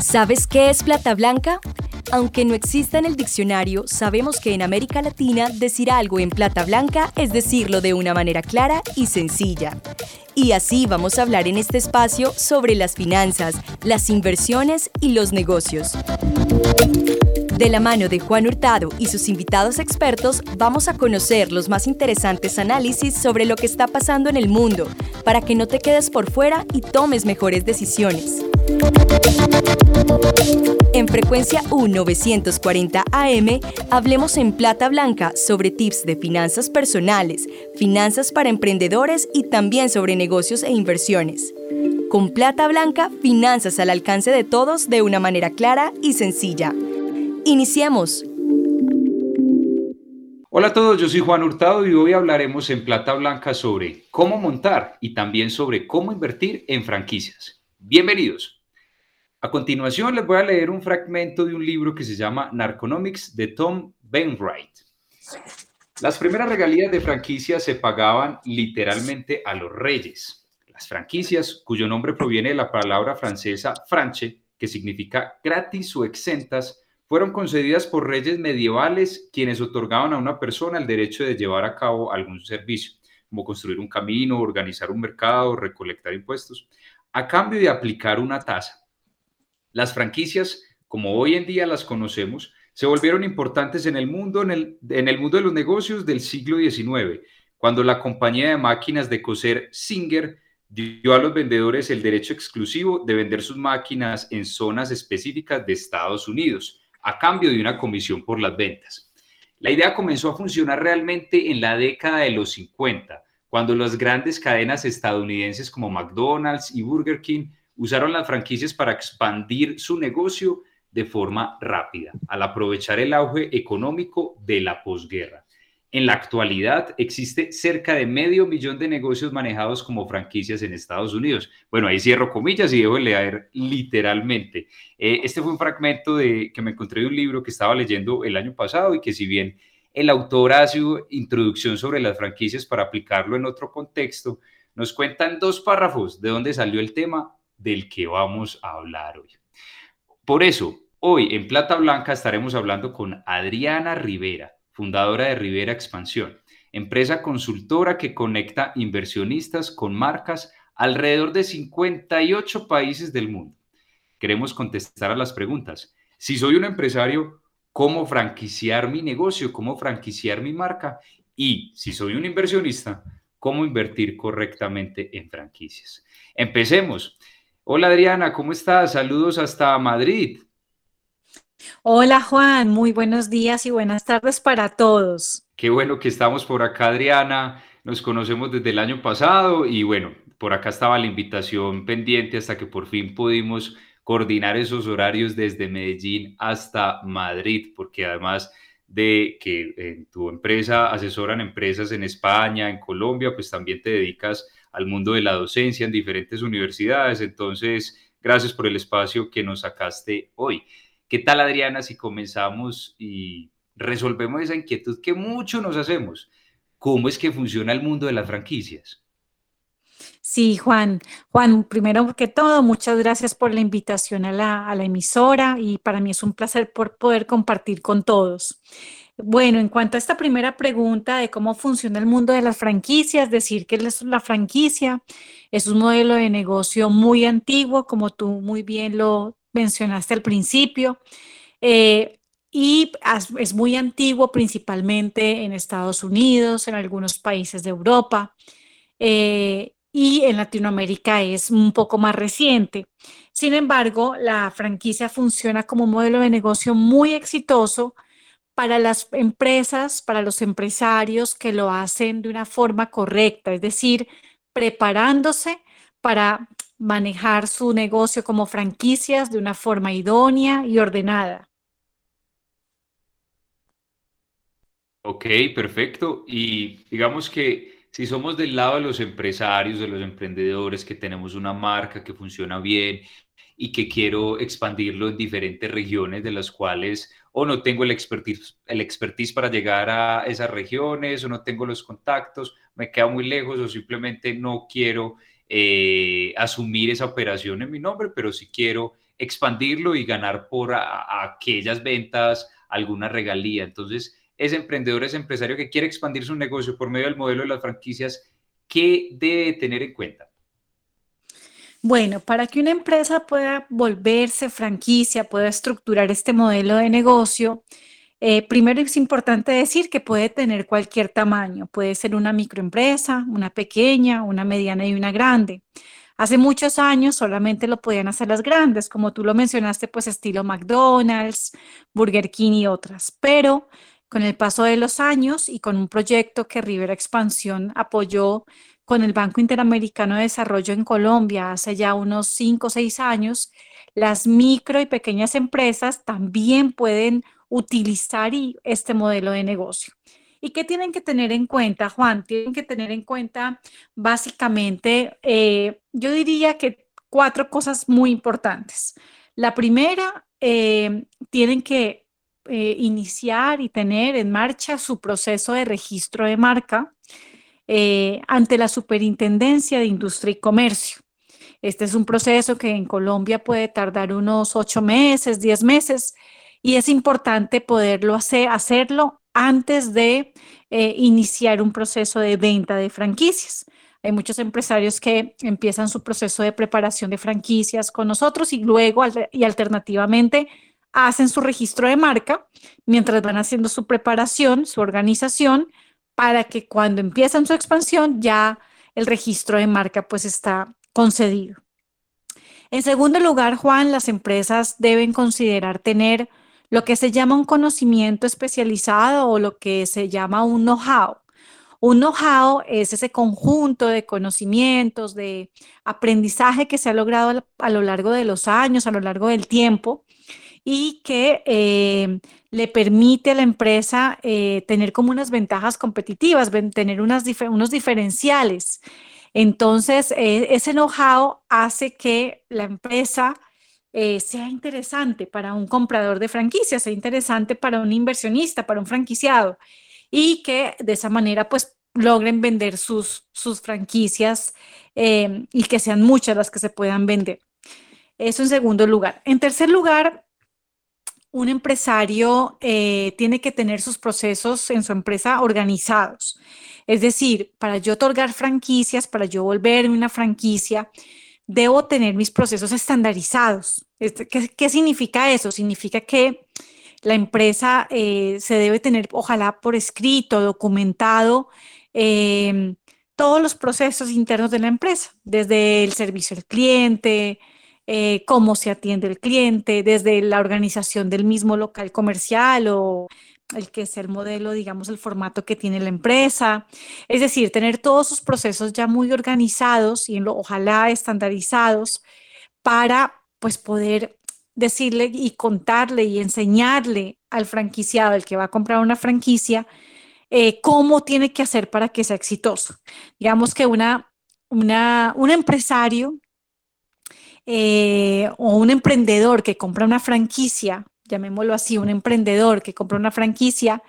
¿Sabes qué es plata blanca? Aunque no exista en el diccionario, sabemos que en América Latina decir algo en plata blanca es decirlo de una manera clara y sencilla. Y así vamos a hablar en este espacio sobre las finanzas, las inversiones y los negocios. De la mano de Juan Hurtado y sus invitados expertos, vamos a conocer los más interesantes análisis sobre lo que está pasando en el mundo, para que no te quedes por fuera y tomes mejores decisiones. En frecuencia U940 AM, hablemos en plata blanca sobre tips de finanzas personales, finanzas para emprendedores y también sobre negocios e inversiones. Con plata blanca, finanzas al alcance de todos de una manera clara y sencilla. Iniciemos. Hola a todos, yo soy Juan Hurtado y hoy hablaremos en plata blanca sobre cómo montar y también sobre cómo invertir en franquicias. Bienvenidos. A continuación les voy a leer un fragmento de un libro que se llama Narconomics de Tom Benwright. Las primeras regalías de franquicias se pagaban literalmente a los reyes. Las franquicias, cuyo nombre proviene de la palabra francesa franche, que significa gratis o exentas, fueron concedidas por reyes medievales quienes otorgaban a una persona el derecho de llevar a cabo algún servicio, como construir un camino, organizar un mercado, recolectar impuestos, a cambio de aplicar una tasa. Las franquicias, como hoy en día las conocemos, se volvieron importantes en el mundo, en el, mundo de los negocios del siglo XIX, cuando la compañía de máquinas de coser Singer dio a los vendedores el derecho exclusivo de vender sus máquinas en zonas específicas de Estados Unidos, a cambio de una comisión por las ventas. La idea comenzó a funcionar realmente en la década de los 50, cuando las grandes cadenas estadounidenses como McDonald's y Burger King usaron las franquicias para expandir su negocio de forma rápida, al aprovechar el auge económico de la posguerra. En la actualidad existe cerca de medio millón de negocios manejados como franquicias en Estados Unidos. Bueno, ahí cierro comillas y dejo de leer literalmente. Eh, este fue un fragmento de, que me encontré de un libro que estaba leyendo el año pasado y que si bien el autor hace introducción sobre las franquicias para aplicarlo en otro contexto, nos cuentan dos párrafos de dónde salió el tema del que vamos a hablar hoy. Por eso, hoy en Plata Blanca estaremos hablando con Adriana Rivera, fundadora de Rivera Expansión, empresa consultora que conecta inversionistas con marcas alrededor de 58 países del mundo. Queremos contestar a las preguntas. Si soy un empresario, ¿cómo franquiciar mi negocio? ¿Cómo franquiciar mi marca? Y si soy un inversionista, ¿cómo invertir correctamente en franquicias? Empecemos. Hola Adriana, ¿cómo estás? Saludos hasta Madrid. Hola Juan, muy buenos días y buenas tardes para todos. Qué bueno que estamos por acá, Adriana. Nos conocemos desde el año pasado y bueno, por acá estaba la invitación pendiente hasta que por fin pudimos coordinar esos horarios desde Medellín hasta Madrid, porque además de que en tu empresa asesoran empresas en España, en Colombia, pues también te dedicas al mundo de la docencia en diferentes universidades. Entonces, gracias por el espacio que nos sacaste hoy. ¿Qué tal, Adriana, si comenzamos y resolvemos esa inquietud que mucho nos hacemos? ¿Cómo es que funciona el mundo de las franquicias? Sí, Juan. Juan, primero que todo, muchas gracias por la invitación a la, a la emisora y para mí es un placer por poder compartir con todos. Bueno, en cuanto a esta primera pregunta de cómo funciona el mundo de las franquicias, decir que la franquicia es un modelo de negocio muy antiguo, como tú muy bien lo mencionaste al principio, eh, y es muy antiguo principalmente en Estados Unidos, en algunos países de Europa, eh, y en Latinoamérica es un poco más reciente. Sin embargo, la franquicia funciona como un modelo de negocio muy exitoso para las empresas, para los empresarios que lo hacen de una forma correcta, es decir, preparándose para manejar su negocio como franquicias de una forma idónea y ordenada. Ok, perfecto. Y digamos que si somos del lado de los empresarios, de los emprendedores, que tenemos una marca que funciona bien y que quiero expandirlo en diferentes regiones de las cuales o no tengo el expertise, el expertise para llegar a esas regiones, o no tengo los contactos, me quedo muy lejos, o simplemente no quiero eh, asumir esa operación en mi nombre, pero si quiero expandirlo y ganar por aquellas ventas alguna regalía. Entonces, ese emprendedor, ese empresario que quiere expandir su negocio por medio del modelo de las franquicias, ¿qué debe tener en cuenta? Bueno, para que una empresa pueda volverse franquicia, pueda estructurar este modelo de negocio, eh, primero es importante decir que puede tener cualquier tamaño. Puede ser una microempresa, una pequeña, una mediana y una grande. Hace muchos años solamente lo podían hacer las grandes, como tú lo mencionaste, pues estilo McDonald's, Burger King y otras. Pero con el paso de los años y con un proyecto que Rivera Expansión apoyó con el Banco Interamericano de Desarrollo en Colombia hace ya unos 5 o 6 años, las micro y pequeñas empresas también pueden utilizar este modelo de negocio. ¿Y qué tienen que tener en cuenta, Juan? Tienen que tener en cuenta básicamente, eh, yo diría que cuatro cosas muy importantes. La primera, eh, tienen que eh, iniciar y tener en marcha su proceso de registro de marca ante la Superintendencia de Industria y Comercio. Este es un proceso que en Colombia puede tardar unos ocho meses, diez meses, y es importante poderlo hacer, hacerlo antes de eh, iniciar un proceso de venta de franquicias. Hay muchos empresarios que empiezan su proceso de preparación de franquicias con nosotros y luego y alternativamente hacen su registro de marca mientras van haciendo su preparación, su organización, para que cuando empiezan su expansión ya el registro de marca pues está concedido. En segundo lugar, Juan, las empresas deben considerar tener lo que se llama un conocimiento especializado o lo que se llama un know-how. Un know-how es ese conjunto de conocimientos, de aprendizaje que se ha logrado a lo largo de los años, a lo largo del tiempo, y que eh, le permite a la empresa eh, tener como unas ventajas competitivas, tener unos diferenciales. Entonces, eh, ese know-how hace que la empresa eh, sea interesante para un comprador de franquicias, sea interesante para un inversionista, para un franquiciado, y que de esa manera pues logren vender sus, sus franquicias eh, y que sean muchas las que se puedan vender. Eso en segundo lugar. En tercer lugar, un empresario eh, tiene que tener sus procesos en su empresa organizados. Es decir, para yo otorgar franquicias, para yo volverme una franquicia, debo tener mis procesos estandarizados. ¿Qué, significa eso? Significa que la empresa eh, se debe tener, ojalá por escrito, documentado, em, todos los procesos internos de la empresa, desde el servicio al cliente, eh, cómo se atiende el cliente, desde la organización del mismo local comercial o el que es el modelo, digamos, el formato que tiene la empresa. Es decir, tener todos sus procesos ya muy organizados y ojalá estandarizados para pues poder decirle y contarle y enseñarle al franquiciado, el que va a comprar una franquicia, eh, cómo tiene que hacer para que sea exitoso. Digamos que una un empresario eh, o un emprendedor que compra una franquicia llamémoslo así, un emprendedor que compra una franquicia,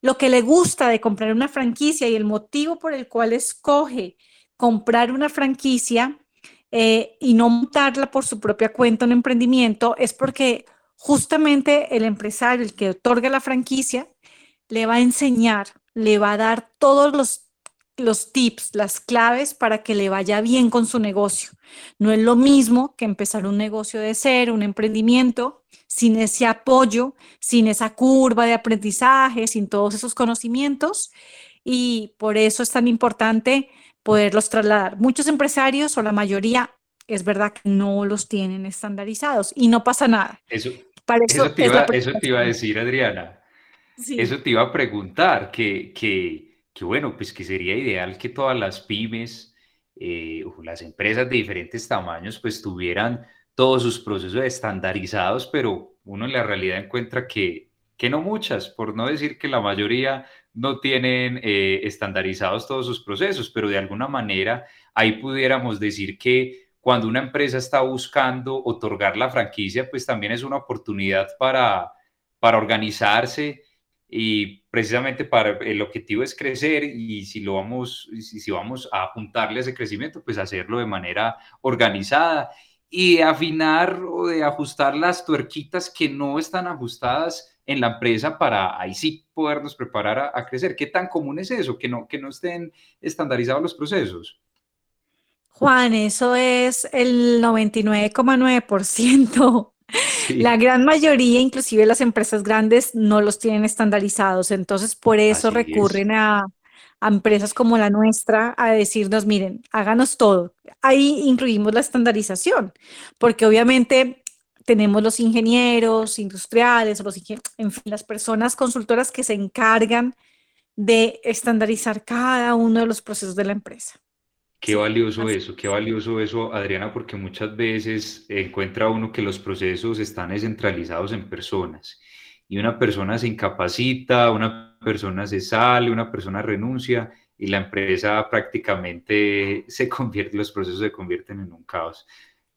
lo que le gusta de comprar una franquicia y el motivo por el cual escoge comprar una franquicia eh, y no montarla por su propia cuenta un emprendimiento es porque justamente el empresario, el que otorga la franquicia, le va a enseñar, le va a dar todos los los tips, las claves para que le vaya bien con su negocio. No es lo mismo que empezar un negocio de cero, un emprendimiento, sin ese apoyo, sin esa curva de aprendizaje, sin todos esos conocimientos. Y por eso es tan importante poderlos trasladar. Muchos empresarios o la mayoría, es verdad que no los tienen estandarizados y no pasa nada. Eso, eso, te, iba, a decir, Adriana. Eso te iba a preguntar, que, que que bueno, pues que sería ideal que todas las pymes eh, o las empresas de diferentes tamaños pues tuvieran todos sus procesos estandarizados, pero uno en la realidad encuentra que, que no muchas, por no decir que la mayoría no tienen eh, estandarizados todos sus procesos, pero de alguna manera ahí pudiéramos decir que cuando una empresa está buscando otorgar la franquicia, pues también es una oportunidad para, para organizarse y precisamente para el objetivo es crecer y si lo vamos, si, vamos a apuntarle a ese crecimiento, pues hacerlo de manera organizada y afinar o de ajustar las tuerquitas que no están ajustadas en la empresa para ahí sí podernos preparar a, crecer. ¿Qué tan común es eso? Que no, que no estén estandarizados los procesos. Juan, eso es el 99,9%. La gran mayoría, inclusive las empresas grandes, no los tienen estandarizados. Entonces, por eso recurren a, a empresas como la nuestra a decirnos, miren, háganos todo. Ahí incluimos la estandarización, porque obviamente tenemos los ingenieros industriales, los, en fin, las personas consultoras que se encargan de estandarizar cada uno de los procesos de la empresa. Qué valioso eso, qué valioso eso, Adriana, porque muchas veces encuentra uno que los procesos están descentralizados en personas y una persona se incapacita, una persona se sale, una persona renuncia y la empresa prácticamente se convierte, los procesos se convierten en un caos.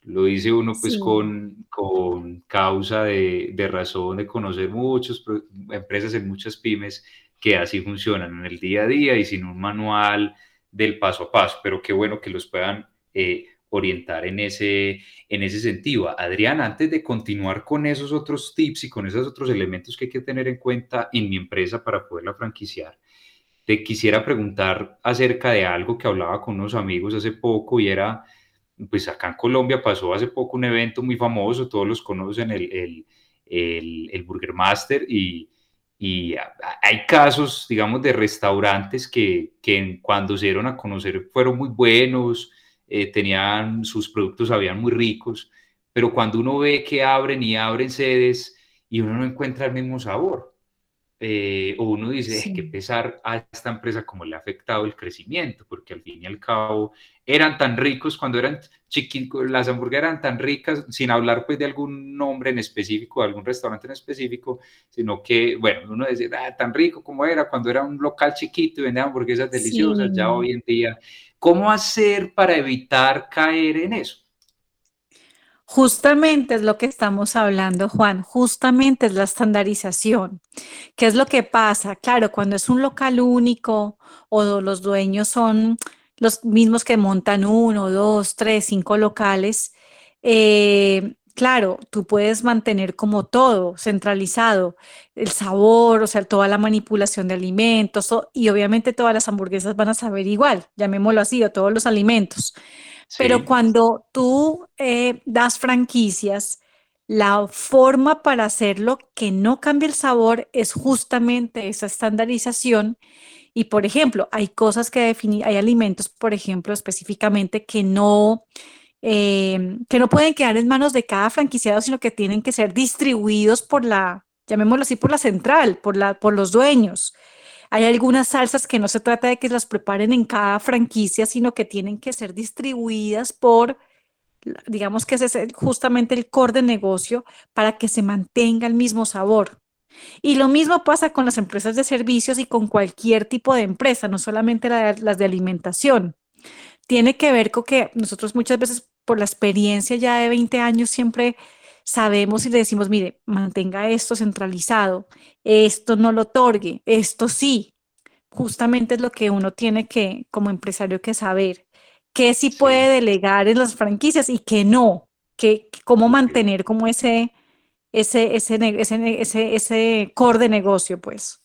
Lo dice uno pues con, con, causa de, de, razón de conocer muchas empresas en muchas pymes que así funcionan en el día a día y sin un manual del paso a paso, pero qué bueno que los puedan eh, orientar en ese, en ese sentido. Adrián, antes de continuar con esos otros tips y con esos otros elementos que hay que tener en cuenta en mi empresa para poderla franquiciar, te quisiera preguntar acerca de algo que hablaba con unos amigos hace poco y era, pues acá en Colombia pasó hace poco un evento muy famoso, todos los conocen, el, el, el, el Burger Master y y hay casos, digamos, de restaurantes que, que cuando se dieron a conocer fueron muy buenos, eh, tenían sus productos, sabían muy ricos, pero cuando uno ve que abren y abren sedes y uno no encuentra el mismo sabor, eh, o uno dice, qué pesar a esta empresa como le ha afectado el crecimiento, porque al fin y al cabo eran tan ricos cuando eran las hamburguesas eran tan ricas, sin hablar pues de algún nombre en específico, de algún restaurante en específico, sino que, bueno, uno dice, ah, tan rico como era cuando era un local chiquito y vendía hamburguesas deliciosas, ya hoy en día, ¿cómo hacer para evitar caer en eso? Justamente es lo que estamos hablando, Juan, justamente es la estandarización. ¿Qué es lo que pasa? Claro, cuando es un local único o los dueños son los mismos que montan uno, dos, tres, cinco locales, eh, claro, tú puedes mantener como todo centralizado, el sabor, o sea, toda la manipulación de alimentos y obviamente todas las hamburguesas van a saber igual, llamémoslo así, o todos los alimentos. Pero cuando tú eh, das franquicias, la forma para hacerlo que no cambie el sabor es justamente esa estandarización. Y por ejemplo, hay cosas que definir, hay alimentos, por ejemplo, específicamente que no, eh, que no pueden quedar en manos de cada franquiciado, sino que tienen que ser distribuidos por la, llamémoslo así, por la central, por, la, por los dueños. Hay algunas salsas que no se trata de que las preparen en cada franquicia, sino que tienen que ser distribuidas por, digamos que ese es justamente el core de negocio para que se mantenga el mismo sabor. Y lo mismo pasa con las empresas de servicios y con cualquier tipo de empresa, no solamente las de alimentación. Tiene que ver con que nosotros muchas veces por la experiencia ya de 20 años siempre sabemos y le decimos, mire, mantenga esto centralizado, esto no lo otorgue, esto sí. Justamente es lo que uno tiene que, como empresario, que saber, qué sí, puede delegar en las franquicias y qué no, que, cómo mantener como ese, ese, ese, ese, ese, core de negocio, pues.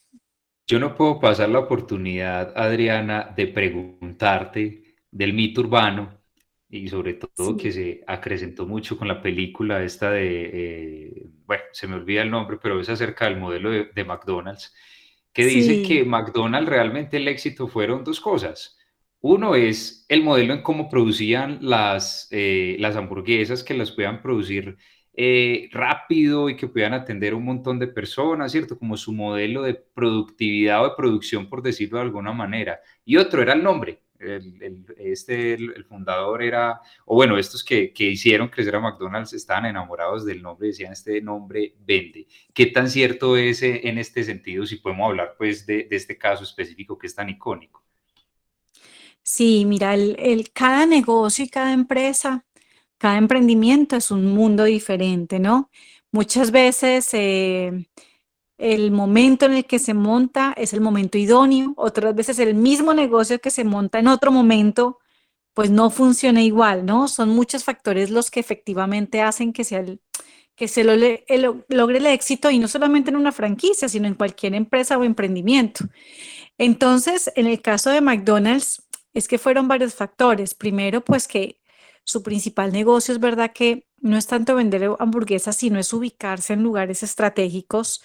Yo no puedo pasar la oportunidad, Adriana, de preguntarte del mito urbano y sobre todo que se acrecentó mucho con la película esta de, eh, bueno, se me olvida el nombre, pero es acerca del modelo de, McDonald's, que dice que McDonald's realmente el éxito fueron dos cosas. Uno es el modelo en cómo producían las, eh, las hamburguesas, que las puedan producir eh, rápido y que puedan atender un montón de personas, ¿cierto? Como su modelo de productividad o de producción, por decirlo de alguna manera. Y otro era el nombre, el, este, el, fundador era, o bueno, estos que, que, hicieron crecer a McDonald's estaban enamorados del nombre, decían este nombre vende. ¿Qué tan cierto es eh, en este sentido, si podemos hablar pues de, de este caso específico que es tan icónico? Sí, mira, el, cada negocio y cada empresa, cada emprendimiento es un mundo diferente, ¿no? Muchas veces... Eh, el momento en el que se monta es el momento idóneo, otras veces el mismo negocio que se monta en otro momento, pues no funciona igual, ¿no? Son muchos factores los que efectivamente hacen que, sea que se logre el éxito y no solamente en una franquicia, sino en cualquier empresa o emprendimiento. Entonces, en el caso de McDonald's, es que fueron varios factores. Primero, pues que su principal negocio es verdad que no es tanto vender hamburguesas, sino es ubicarse en lugares estratégicos.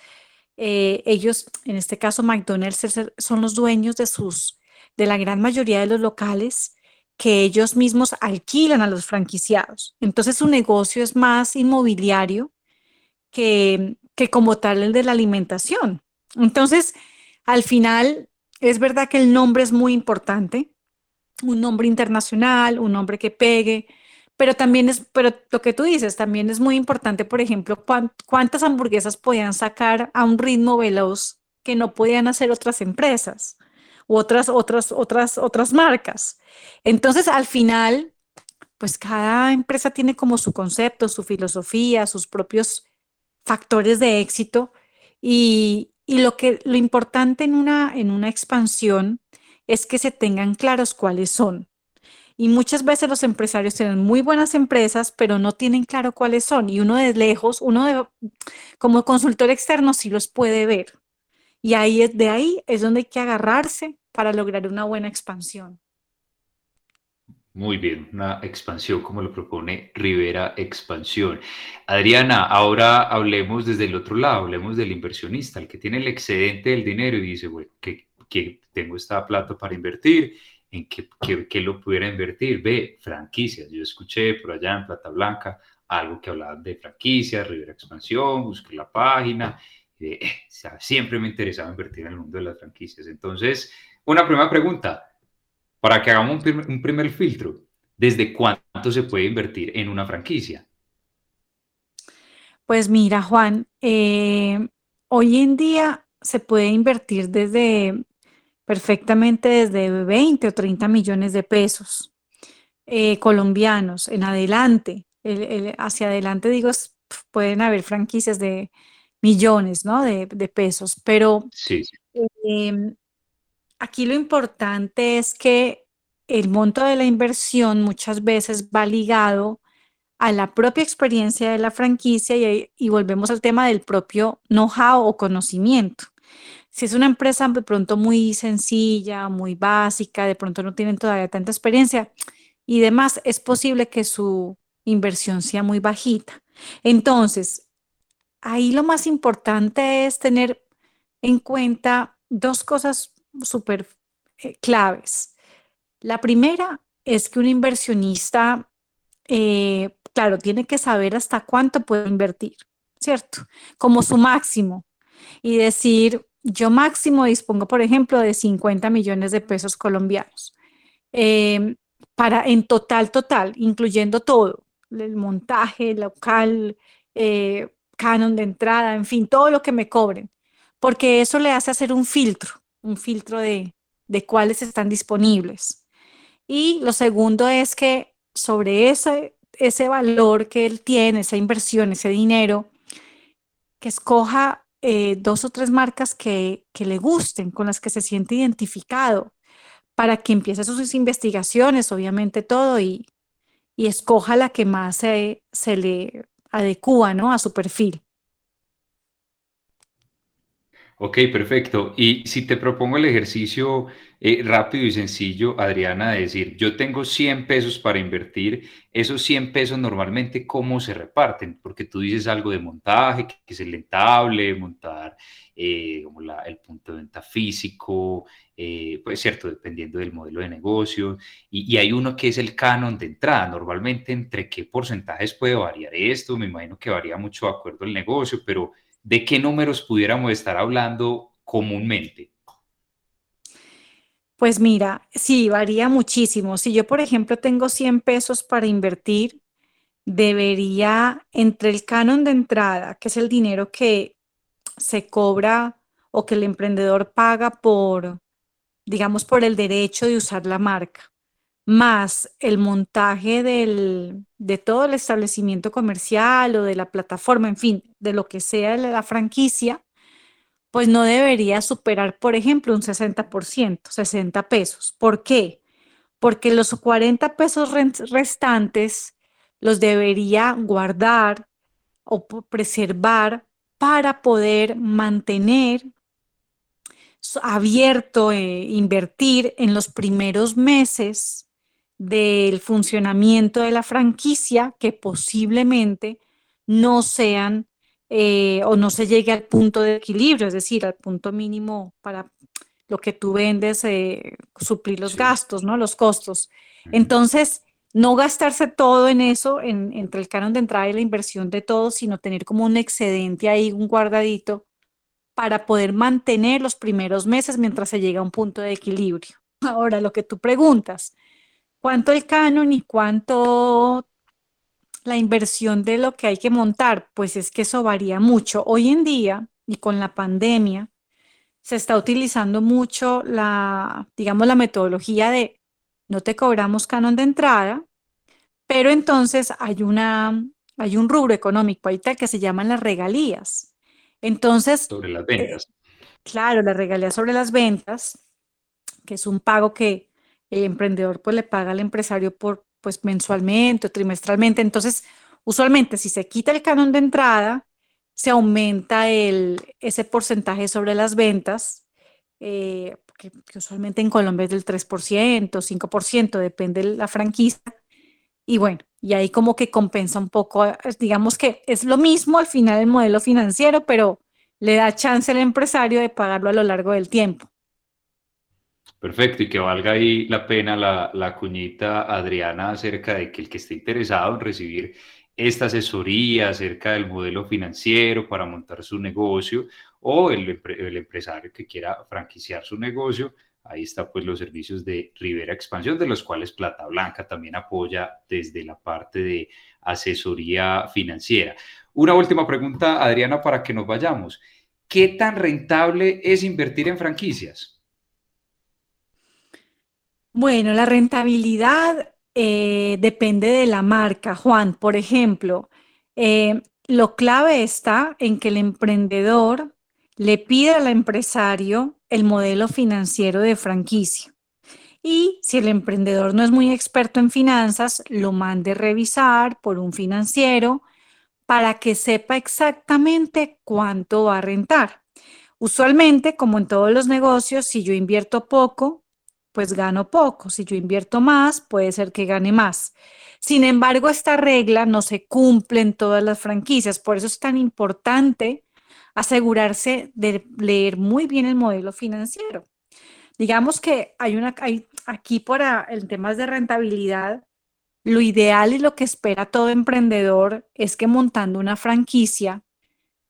Eh, ellos, en este caso McDonald's, son los dueños de sus, de la gran mayoría de los locales que ellos mismos alquilan a los franquiciados. Entonces su negocio es más inmobiliario que, que como tal el de la alimentación. Entonces, al final, es verdad que el nombre es muy importante, un nombre internacional, un nombre que pegue, pero también es, pero lo que tú dices, también es muy importante, por ejemplo, cuántas hamburguesas podían sacar a un ritmo veloz que no podían hacer otras empresas u otras, otras, otras, otras marcas. Entonces, al final, pues cada empresa tiene como su concepto, su filosofía, sus propios factores de éxito y, y lo que lo importante en una, en una expansión es que se tengan claros cuáles son. Y muchas veces los empresarios tienen muy buenas empresas, pero no tienen claro cuáles son. Y uno de lejos, uno de, como consultor externo sí los puede ver. Y ahí es de ahí es donde hay que agarrarse para lograr una buena expansión. Muy bien, una expansión como lo propone Rivera Expansión. Adriana, ahora hablemos desde el otro lado, hablemos del inversionista, el que tiene el excedente del dinero y dice, bueno, que, que tengo esta plata para invertir, ¿en qué, qué, lo pudiera invertir? Ve, franquicias. Yo escuché por allá en Plata Blanca algo que hablaba de franquicias, Rivera Expansión, busqué la página, eh, siempre me interesaba invertir en el mundo de las franquicias. Entonces, una primera pregunta, para que hagamos un, primer filtro, ¿desde cuánto se puede invertir en una franquicia? Pues mira, Juan, eh, hoy en día se puede invertir desde perfectamente desde 20 o 30 millones de pesos eh, colombianos en adelante. hacia adelante, digo, pueden haber franquicias de millones ¿no? de, pesos, pero sí. Em, Aquí lo importante es que el monto de la inversión muchas veces va ligado a la propia experiencia de la franquicia y, volvemos al tema del propio know-how o conocimiento. Si es una empresa de pronto muy sencilla, muy básica, de pronto no tienen todavía tanta experiencia y demás, es posible que su inversión sea muy bajita. Entonces, ahí lo más importante es tener en cuenta dos cosas súper eh, claves. La primera es que un inversionista, eh, claro, tiene que saber hasta cuánto puede invertir, ¿cierto? Como su máximo. Y decir, yo máximo dispongo, por ejemplo, de 50 millones de pesos colombianos. Em, para en total, total, incluyendo todo, el montaje, local, eh, canon de entrada, en fin, todo lo que me cobren, porque eso le hace hacer un filtro un filtro de, de cuáles están disponibles. Y lo segundo es que sobre ese, ese valor que él tiene, esa inversión, ese dinero, que escoja eh, dos o tres marcas que, que, le gusten, con las que se siente identificado, para que empiece sus investigaciones, obviamente todo, y, y escoja la que más se, se le adecua ¿no? a su perfil. Ok, perfecto. Y si te propongo el ejercicio eh, rápido y sencillo, Adriana, de decir, yo tengo 100 pesos para invertir, esos 100 pesos normalmente, ¿cómo se reparten? Porque tú dices algo de montaje, que, es el rentable, montar eh, como el punto de venta físico, eh, pues cierto, dependiendo del modelo de negocio. Y, y hay uno que es el canon de entrada. Normalmente, ¿entre qué porcentajes puede variar esto? Me imagino que varía mucho de acuerdo al negocio, pero ¿de qué números pudiéramos estar hablando comúnmente? Pues mira, sí, varía muchísimo. Si yo, por ejemplo, tengo 100 pesos para invertir, debería, entre el canon de entrada, que es el dinero que se cobra o que el emprendedor paga por, digamos, por el derecho de usar la marca, más el montaje del, de todo el establecimiento comercial o de la plataforma, en fin, de lo que sea la franquicia, pues no debería superar, por ejemplo, un 60%, 60 pesos. ¿Por qué? Porque los 40 pesos restantes los debería guardar o preservar para poder mantener abierto, e invertir en los primeros meses del funcionamiento de la franquicia que posiblemente no sean eh, o no se llegue al punto de equilibrio, es decir, al punto mínimo para lo que tú vendes, eh, suplir los gastos, ¿no? Los costos. Entonces, no gastarse todo en eso, entre el canon de entrada y la inversión de todo, sino tener como un excedente ahí, un guardadito, para poder mantener los primeros meses mientras se llega a un punto de equilibrio. Ahora, lo que tú preguntas, ¿cuánto el canon y cuánto la inversión de lo que hay que montar? Pues es que eso varía mucho. Hoy en día, y con la pandemia, se está utilizando mucho la, digamos, la metodología de no te cobramos canon de entrada, pero entonces hay una, hay un rubro económico ahí que se llaman las regalías. Entonces. Sobre las ventas. Eh, claro, la regalía sobre las ventas, que es un pago que el emprendedor pues le paga al empresario por pues mensualmente o trimestralmente. Entonces, usualmente si se quita el canon de entrada, se aumenta el, ese porcentaje sobre las ventas, eh, que, usualmente en Colombia es del 3%, 5%, depende de la franquicia. Y bueno, y ahí como que compensa un poco, digamos que es lo mismo al final el modelo financiero, pero le da chance al empresario de pagarlo a lo largo del tiempo. Perfecto, y que valga ahí la pena la, la cuñita Adriana acerca de que el que esté interesado en recibir esta asesoría acerca del modelo financiero para montar su negocio o el, el empresario que quiera franquiciar su negocio, Ahí está pues los servicios de Rivera Expansión, de los cuales Plata Blanca también apoya desde la parte de asesoría financiera. Una última pregunta, Adriana, para que nos vayamos. ¿Qué tan rentable es invertir en franquicias? Bueno, la rentabilidad eh, depende de la marca, Juan. Por ejemplo, eh, lo clave está en que el emprendedor le pide al empresario el modelo financiero de franquicia. Y si el emprendedor no es muy experto en finanzas, lo mande revisar por un financiero para que sepa exactamente cuánto va a rentar. Usualmente, como en todos los negocios, si yo invierto poco, pues gano poco. Si yo invierto más, puede ser que gane más. Sin embargo, esta regla no se cumple en todas las franquicias. Por eso es tan importante asegurarse de leer muy bien el modelo financiero. Digamos que hay una, hay aquí para el temas de rentabilidad, lo ideal y lo que espera todo emprendedor es que montando una franquicia,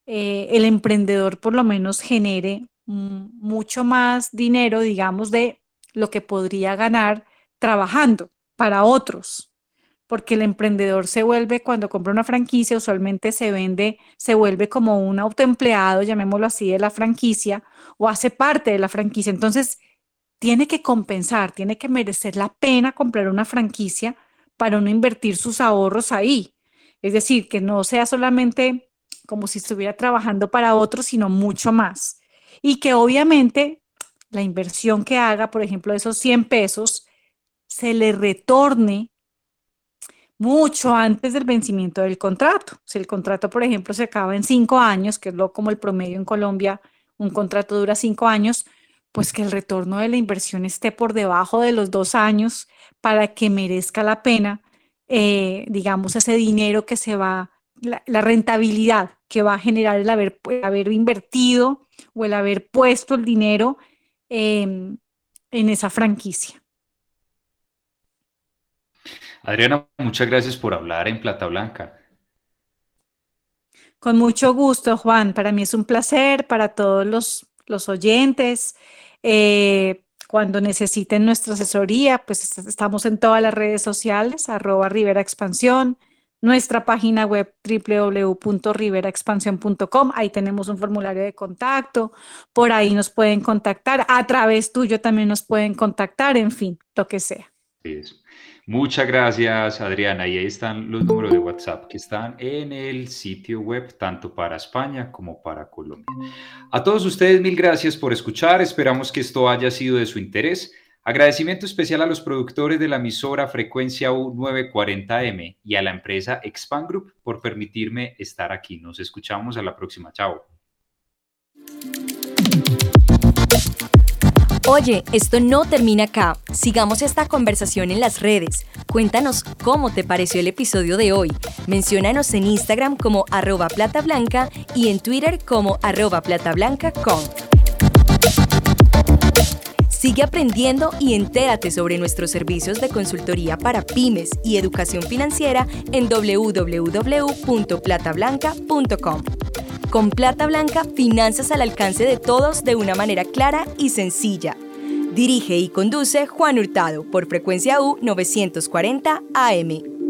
eh, el emprendedor por lo menos genere mucho más dinero, digamos, de lo que podría ganar trabajando para otros porque el emprendedor se vuelve, cuando compra una franquicia, usualmente se vende, se vuelve como un autoempleado, llamémoslo así, de la franquicia, o hace parte de la franquicia. Entonces, tiene que compensar, tiene que merecer la pena comprar una franquicia para no invertir sus ahorros ahí. Es decir, que no sea solamente como si estuviera trabajando para otros, sino mucho más. Y que obviamente la inversión que haga, por ejemplo, esos 100 pesos, se le retorne mucho antes del vencimiento del contrato. Si el contrato, por ejemplo, se acaba en cinco años, que es lo como el promedio en Colombia, un contrato dura cinco años, pues que el retorno de la inversión esté por debajo de los dos años para que merezca la pena, eh, digamos, ese dinero que se va, la, rentabilidad que va a generar el haber invertido o el haber puesto el dinero en esa franquicia. Adriana, muchas gracias por hablar en Plata Blanca. Con mucho gusto, Juan. Para mí es un placer, para todos los, oyentes. Eh, cuando necesiten nuestra asesoría, pues estamos en todas las redes sociales, arroba Rivera Expansión, nuestra página web www.riveraexpansión.com. Ahí tenemos un formulario de contacto. Por ahí nos pueden contactar. A través tuyo también nos pueden contactar, en fin, lo que sea. Muchas gracias, Adriana. Y ahí están los números de WhatsApp que están en el sitio web, tanto para España como para Colombia. A todos ustedes, mil gracias por escuchar. Esperamos que esto haya sido de su interés. Agradecimiento especial a los productores de la emisora Frecuencia U940M y a la empresa Expand Group por permitirme estar aquí. Nos escuchamos a la próxima. Chao. Oye, esto no termina acá. Sigamos esta conversación en las redes. Cuéntanos cómo te pareció el episodio de hoy. Menciónanos en Instagram como arroba platablanca y en Twitter como arroba platablanca.com. Sigue aprendiendo y entérate sobre nuestros servicios de consultoría para pymes y educación financiera en www.platablanca.com. Con Plata Blanca, finanzas al alcance de todos de una manera clara y sencilla. Dirige y conduce Juan Hurtado por frecuencia U 940 AM.